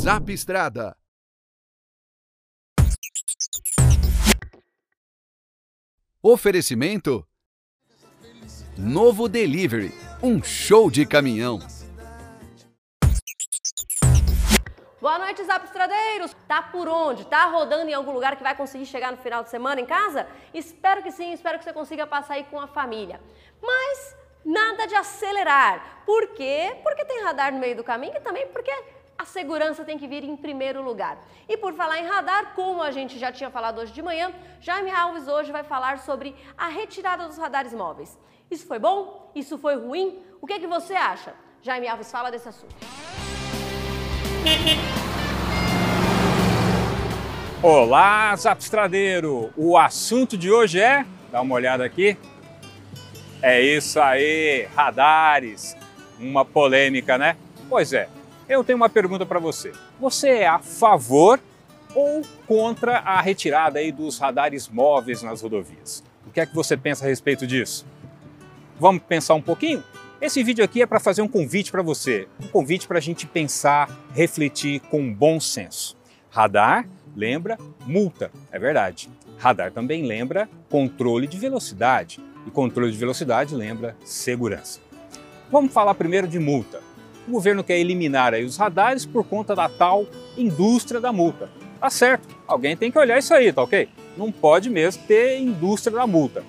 Zap Estrada. Oferecimento Novo Delivery, um show de caminhão. Boa noite, Zapstradeiros! Tá por onde? Tá rodando em algum lugar que vai conseguir chegar no final de semana em casa? Espero que sim, espero que você consiga passar aí com a família. Mas nada de acelerar. Por quê? Porque tem radar no meio do caminho e também porque a segurança tem que vir em primeiro lugar. E por falar em radar, como a gente já tinha falado hoje de manhã, Jaime Alves hoje vai falar sobre a retirada dos radares móveis. Isso foi bom? Isso foi ruim? O que, é que você acha? Jaime Alves fala desse assunto. Olá, Zapstradeiro! O assunto de hoje é, dá uma olhada aqui, é isso aí, radares, uma polêmica, né? Pois é, eu tenho uma pergunta para você. Você é a favor ou contra a retirada aí dos radares móveis nas rodovias? O que é que você pensa a respeito disso? Vamos pensar um pouquinho? Esse vídeo aqui é para fazer um convite para você, um convite para a gente pensar, refletir com bom senso. Radar lembra multa, é verdade. Radar também lembra controle de velocidade e controle de velocidade lembra segurança. Vamos falar primeiro de multa o governo quer eliminar aí os radares por conta da tal indústria da multa. Tá certo, alguém tem que olhar isso aí, tá ok? Não pode mesmo ter indústria da multa.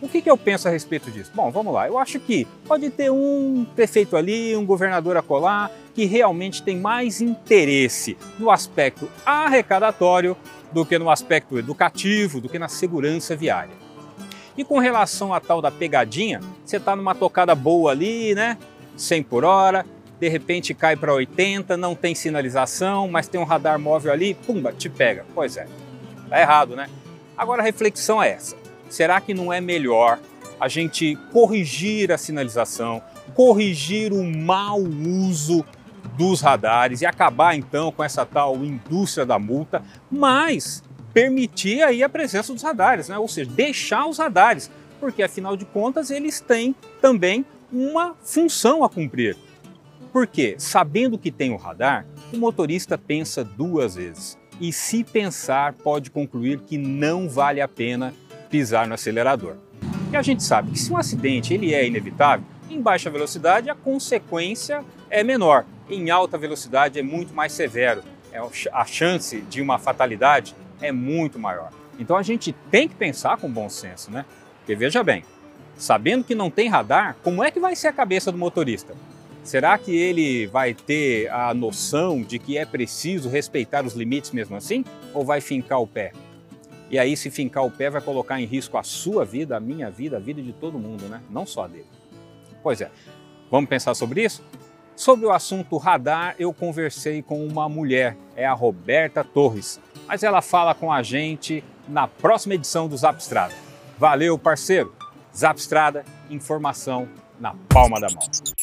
O que, que eu penso a respeito disso? Bom, vamos lá. Eu acho que pode ter um prefeito ali, um governador a colar, que realmente tem mais interesse no aspecto arrecadatório do que no aspecto educativo, do que na segurança viária. E com relação à tal da pegadinha, você está numa tocada boa ali, né? 100 por hora, de repente cai para 80, não tem sinalização, mas tem um radar móvel ali, pumba, te pega. Pois é, tá errado, né? Agora a reflexão é essa: será que não é melhor a gente corrigir a sinalização, corrigir o mau uso dos radares e acabar então com essa tal indústria da multa, mas permitir aí a presença dos radares, né? ou seja, deixar os radares, porque afinal de contas eles têm também uma função a cumprir. Porque, sabendo que tem o radar, o motorista pensa duas vezes. E se pensar, pode concluir que não vale a pena pisar no acelerador. E a gente sabe que se um acidente ele é inevitável, em baixa velocidade a consequência é menor, em alta velocidade é muito mais severo. É a chance de uma fatalidade é muito maior. Então a gente tem que pensar com bom senso, né? Porque veja bem, sabendo que não tem radar, como é que vai ser a cabeça do motorista? Será que ele vai ter a noção de que é preciso respeitar os limites mesmo assim? Ou vai fincar o pé? E aí, se fincar o pé, vai colocar em risco a sua vida, a minha vida, a vida de todo mundo, né? Não só dele. Pois é, vamos pensar sobre isso? Sobre o assunto radar, eu conversei com uma mulher, é a Roberta Torres, mas ela fala com a gente na próxima edição do Zapstrada. Valeu, parceiro! Zapstrada, informação na palma da mão.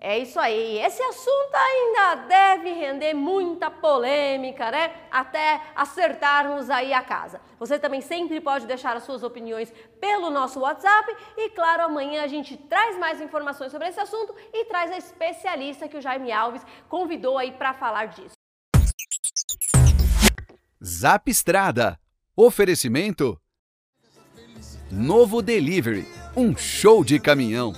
É isso aí. Esse assunto ainda deve render muita polêmica, né? Até acertarmos aí a casa. Você também sempre pode deixar as suas opiniões pelo nosso WhatsApp e, claro, amanhã a gente traz mais informações sobre esse assunto e traz a especialista que o Jaime Alves convidou aí para falar disso. Zap Estrada. Oferecimento Novo Delivery, um show de caminhão.